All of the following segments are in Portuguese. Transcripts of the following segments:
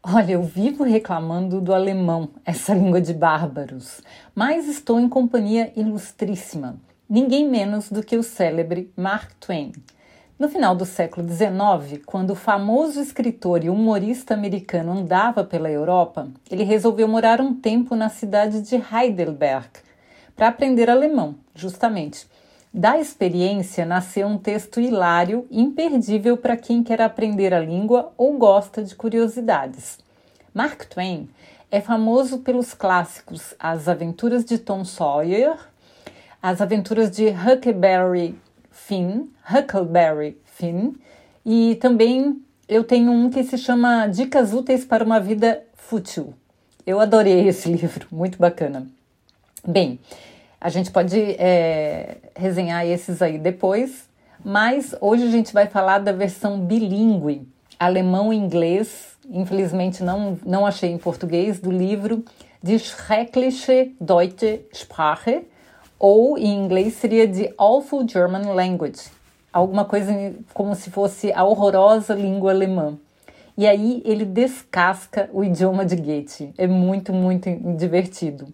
Olha, eu vivo reclamando do alemão, essa língua de bárbaros, mas estou em companhia ilustríssima, ninguém menos do que o célebre Mark Twain. No final do século XIX, quando o famoso escritor e humorista americano andava pela Europa, ele resolveu morar um tempo na cidade de Heidelberg para aprender alemão, justamente. Da experiência nasceu um texto hilário, imperdível para quem quer aprender a língua ou gosta de curiosidades. Mark Twain é famoso pelos clássicos As Aventuras de Tom Sawyer, As Aventuras de Huckleberry Finn, Huckleberry Finn, e também eu tenho um que se chama Dicas Úteis para uma Vida Fútil. Eu adorei esse livro, muito bacana. Bem, a gente pode é, resenhar esses aí depois, mas hoje a gente vai falar da versão bilíngue, alemão e inglês. Infelizmente não, não achei em português do livro Die Schreckliche Deutsche Sprache, ou em inglês seria The Awful German Language, alguma coisa como se fosse a horrorosa língua alemã. E aí ele descasca o idioma de Goethe. É muito, muito divertido.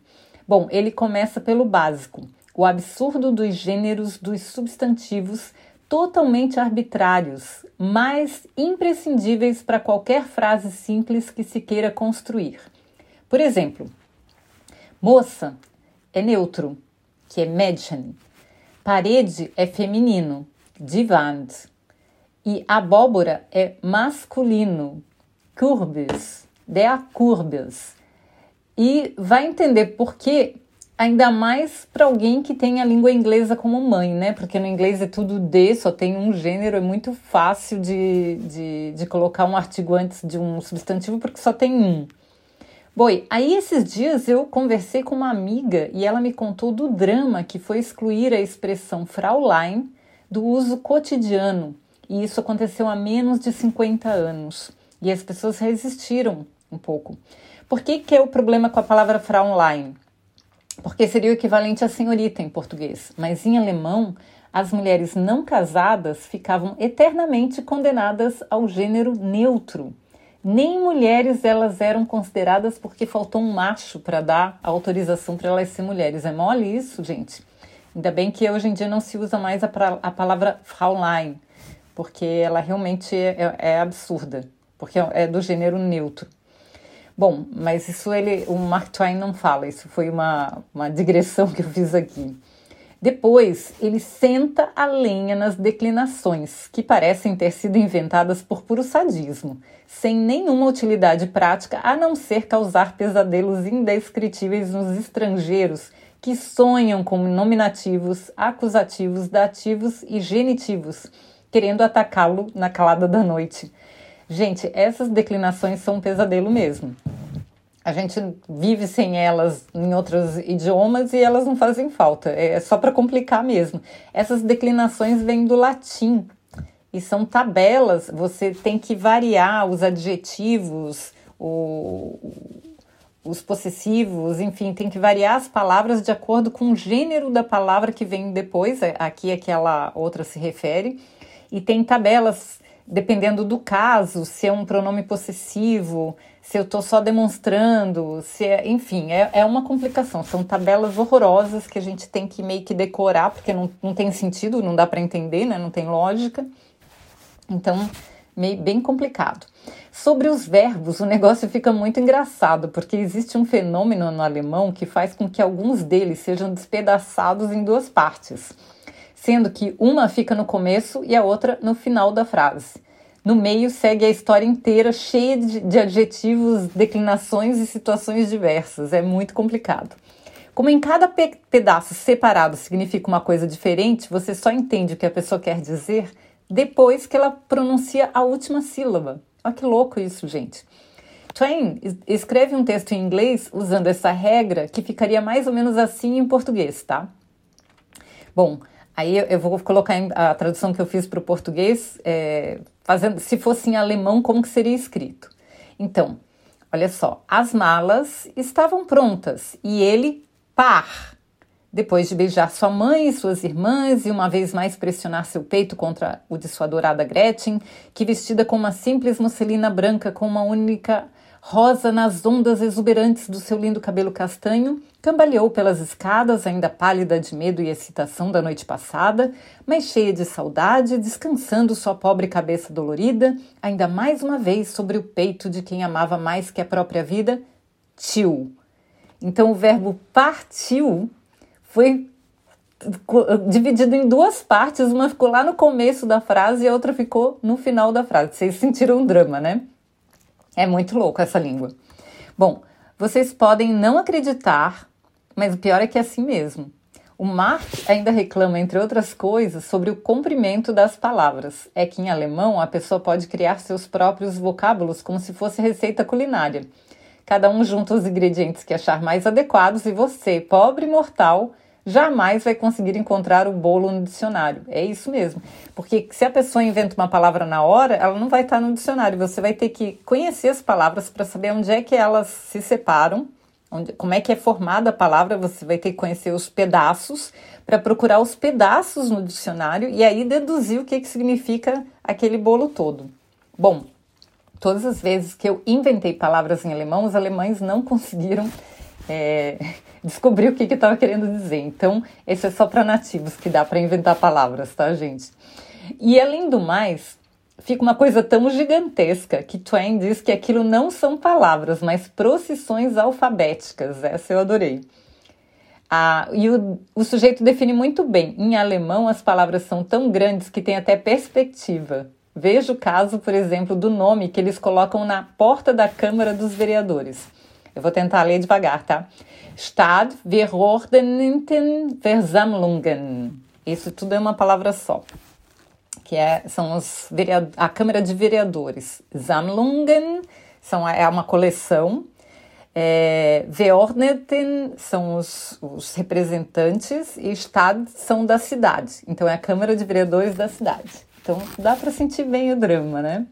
Bom, ele começa pelo básico, o absurdo dos gêneros dos substantivos totalmente arbitrários, mas imprescindíveis para qualquer frase simples que se queira construir. Por exemplo, moça é neutro, que é Mädchen. Parede é feminino, die Wand. E abóbora é masculino, Kürbis, der Kürbis e vai entender por que, ainda mais para alguém que tem a língua inglesa como mãe, né? Porque no inglês é tudo de, só tem um gênero, é muito fácil de, de, de colocar um artigo antes de um substantivo porque só tem um. Boi, aí esses dias eu conversei com uma amiga e ela me contou do drama que foi excluir a expressão Fraulein do uso cotidiano. E isso aconteceu há menos de 50 anos. E as pessoas resistiram um pouco. Por que, que é o problema com a palavra Fraulein? Porque seria o equivalente a senhorita em português, mas em alemão, as mulheres não casadas ficavam eternamente condenadas ao gênero neutro. Nem mulheres elas eram consideradas porque faltou um macho para dar a autorização para elas ser mulheres. É mole isso, gente? Ainda bem que hoje em dia não se usa mais a, a palavra Fraulein, porque ela realmente é, é, é absurda, porque é do gênero neutro. Bom, mas isso ele, o Mark Twain não fala, isso foi uma, uma digressão que eu fiz aqui. Depois, ele senta a lenha nas declinações, que parecem ter sido inventadas por puro sadismo, sem nenhuma utilidade prática a não ser causar pesadelos indescritíveis nos estrangeiros que sonham com nominativos, acusativos, dativos e genitivos, querendo atacá-lo na calada da noite. Gente, essas declinações são um pesadelo mesmo. A gente vive sem elas em outros idiomas e elas não fazem falta. É só para complicar mesmo. Essas declinações vêm do latim e são tabelas. Você tem que variar os adjetivos, o, os possessivos, enfim, tem que variar as palavras de acordo com o gênero da palavra que vem depois. É, aqui aquela outra se refere. E tem tabelas dependendo do caso, se é um pronome possessivo, se eu estou só demonstrando, se é, enfim, é, é uma complicação. São tabelas horrorosas que a gente tem que meio que decorar, porque não, não tem sentido, não dá para entender, né? não tem lógica. Então, meio, bem complicado. Sobre os verbos, o negócio fica muito engraçado, porque existe um fenômeno no alemão que faz com que alguns deles sejam despedaçados em duas partes sendo que uma fica no começo e a outra no final da frase. No meio segue a história inteira, cheia de, adjetivos, declinações e situações diversas. É muito complicado. Como em cada pe pedaço separado significa uma coisa diferente, você só entende o que a pessoa quer dizer depois que ela pronuncia a última sílaba. Olha que louco isso, gente. Twain escreve um texto em inglês usando essa regra que ficaria mais ou menos assim em português, tá? Bom, aí eu vou colocar a tradução que eu fiz para o português, é, fazendo, se fosse em alemão, como que seria escrito? Então, olha só, as malas estavam prontas e ele, par, depois de beijar sua mãe e suas irmãs e uma vez mais pressionar seu peito contra o de sua adorada Gretchen, que vestida com uma simples musselina branca com uma única rosa nas ondas exuberantes do seu lindo cabelo castanho, cambaleou pelas escadas, ainda pálida de medo e excitação da noite passada, mas cheia de saudade, descansando sua pobre cabeça dolorida, ainda mais uma vez sobre o peito de quem amava mais que a própria vida, tio. Então o verbo partiu foi dividido em duas partes, uma ficou lá no começo da frase e a outra ficou no final da frase. Vocês sentiram um drama, né? É muito louco essa língua. Bom, vocês podem não acreditar, mas o pior é que é assim mesmo. O Marx ainda reclama, entre outras coisas, sobre o comprimento das palavras. É que em alemão a pessoa pode criar seus próprios vocábulos como se fosse receita culinária. Cada um junta os ingredientes que achar mais adequados e você, pobre mortal, jamais vai conseguir encontrar o bolo no dicionário. É isso mesmo. Porque se a pessoa inventa uma palavra na hora, ela não vai estar no dicionário. Você vai ter que conhecer as palavras para saber onde é que elas se separam, onde, como é que é formada a palavra. Você vai ter que conhecer os pedaços para procurar os pedaços no dicionário e aí deduzir o que, que significa aquele bolo todo. Bom, todas as vezes que eu inventei palavras em alemão, os alemães não conseguiram é, descobrir o que que estava querendo dizer. Então, esse é só para nativos que dá para inventar palavras, tá, gente? E além do mais, fica uma coisa tão gigantesca que Twain diz que aquilo não são palavras, mas procissões alfabéticas. Essa eu adorei. Ah, e o, o sujeito define muito bem. Em alemão, as palavras são tão grandes que tem até perspectiva. Veja o caso, por exemplo, do nome que eles colocam na porta da Câmara dos Vereadores. Eu vou tentar ler devagar, tá? Stadtverordneten Versammlungen. Isso tudo é uma palavra só. Que é, são os a Câmara de Vereadores. Sammlungen são, é uma coleção. É, Verordneten são os, os representantes e Stad são da cidade. Então é a Câmara de Vereadores da cidade. Então dá para sentir bem o drama, né?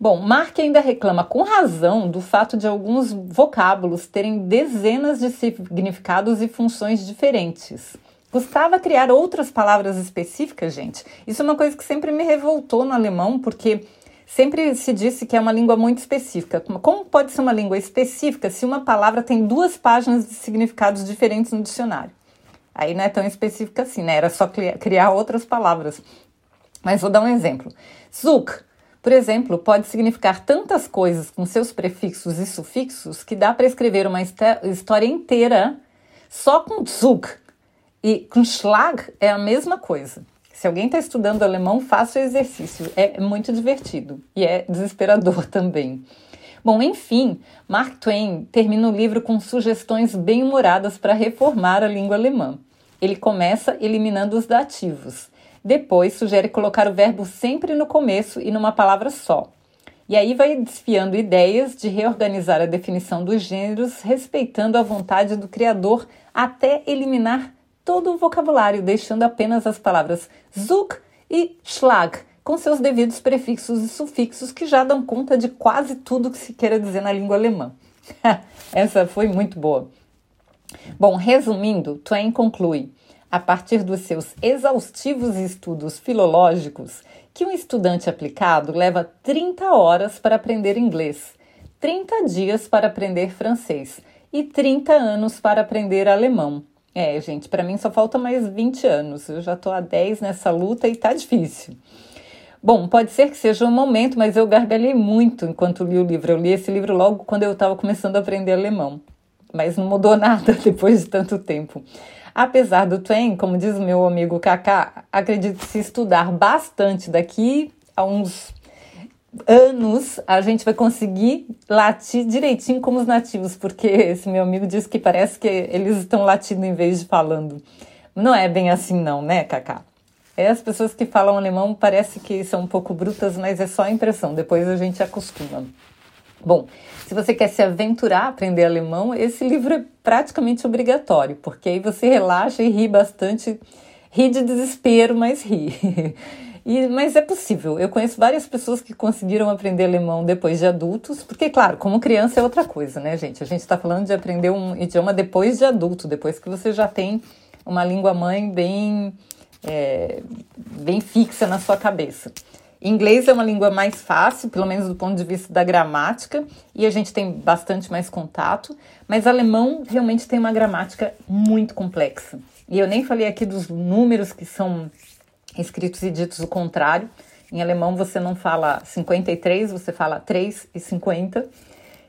Bom, Mark ainda reclama com razão do fato de alguns vocábulos terem dezenas de significados e funções diferentes. Custava criar outras palavras específicas, gente. Isso é uma coisa que sempre me revoltou no alemão, porque sempre se disse que é uma língua muito específica. Como pode ser uma língua específica se uma palavra tem duas páginas de significados diferentes no dicionário? Aí não é tão específica assim, né? Era só criar outras palavras. Mas vou dar um exemplo. Zug por exemplo, pode significar tantas coisas com seus prefixos e sufixos que dá para escrever uma história inteira só com Zug. E com Schlag é a mesma coisa. Se alguém está estudando alemão, faça o exercício. É muito divertido e é desesperador também. Bom, enfim, Mark Twain termina o livro com sugestões bem-humoradas para reformar a língua alemã. Ele começa eliminando os dativos depois, sugere colocar o verbo sempre no começo e numa palavra só. E aí vai desfiando ideias de reorganizar a definição dos gêneros, respeitando a vontade do criador até eliminar todo o vocabulário, deixando apenas as palavras Zug e Schlag, com seus devidos prefixos e sufixos que já dão conta de quase tudo que se queira dizer na língua alemã. Essa foi muito boa. Bom, resumindo, Twain conclui: a partir dos seus exaustivos estudos filológicos, que um estudante aplicado leva 30 horas para aprender inglês, 30 dias para aprender francês e 30 anos para aprender alemão. É, gente, para mim só falta mais 20 anos. Eu já estou há 10 nessa luta e tá difícil. Bom, pode ser que seja um momento, mas eu gargalhei muito enquanto li o livro. Eu li esse livro logo quando eu estava começando a aprender alemão. Mas não mudou nada depois de tanto tempo. Apesar do Twain, como diz o meu amigo Kaká, acredito que se estudar bastante daqui a uns anos a gente vai conseguir latir direitinho como os nativos, porque esse meu amigo diz que parece que eles estão latindo em vez de falando. Não é bem assim não, né, Kaká? É, as pessoas que falam alemão parece que são um pouco brutas, mas é só a impressão, depois a gente acostuma. Bom, Se você quer se aventurar a aprender alemão, esse livro é praticamente obrigatório, porque aí você relaxa e ri bastante, ri de desespero, mas ri. E, mas é possível. Eu conheço várias pessoas que conseguiram aprender alemão depois de adultos, porque, claro, como criança é outra coisa, né, gente? A gente está falando de aprender um idioma depois de adulto, depois que você já tem uma língua mãe bem, é, bem fixa na sua cabeça. Inglês é uma língua mais fácil, pelo menos do ponto de vista da gramática, e a gente tem bastante mais contato, mas alemão realmente tem uma gramática muito complexa. E eu nem falei aqui dos números que são escritos e ditos o contrário. Em alemão você não fala 53, você fala 3 e 50.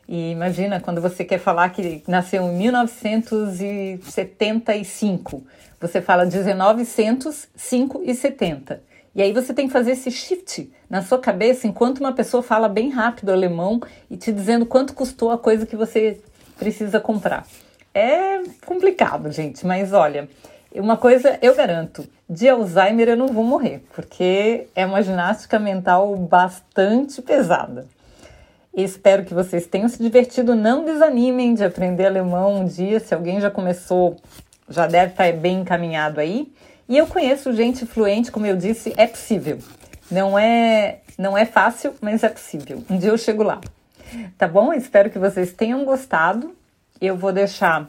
E imagina quando você quer falar que nasceu em 1975, você fala 1905 e 70. E aí você tem que fazer esse shift na sua cabeça enquanto uma pessoa fala bem rápido alemão e te dizendo quanto custou a coisa que você precisa comprar. É complicado, gente, mas olha, uma coisa eu garanto: de Alzheimer eu não vou morrer, porque é uma ginástica mental bastante pesada. Espero que vocês tenham se divertido. Não desanimem de aprender alemão um dia. Se alguém já começou, já deve estar bem encaminhado aí. E eu conheço gente fluente, como eu disse, é possível. Não é, não é fácil, mas é possível. Um dia eu chego lá. Tá bom? Espero que vocês tenham gostado. Eu vou deixar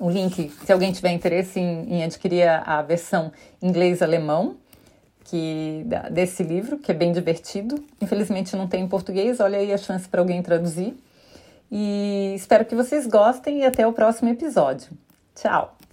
o link, se alguém tiver interesse em, em adquirir a, versão inglês-alemão que desse livro, que é bem divertido. Infelizmente não tem em português, olha aí a chance para alguém traduzir. E espero que vocês gostem e até o próximo episódio. Tchau!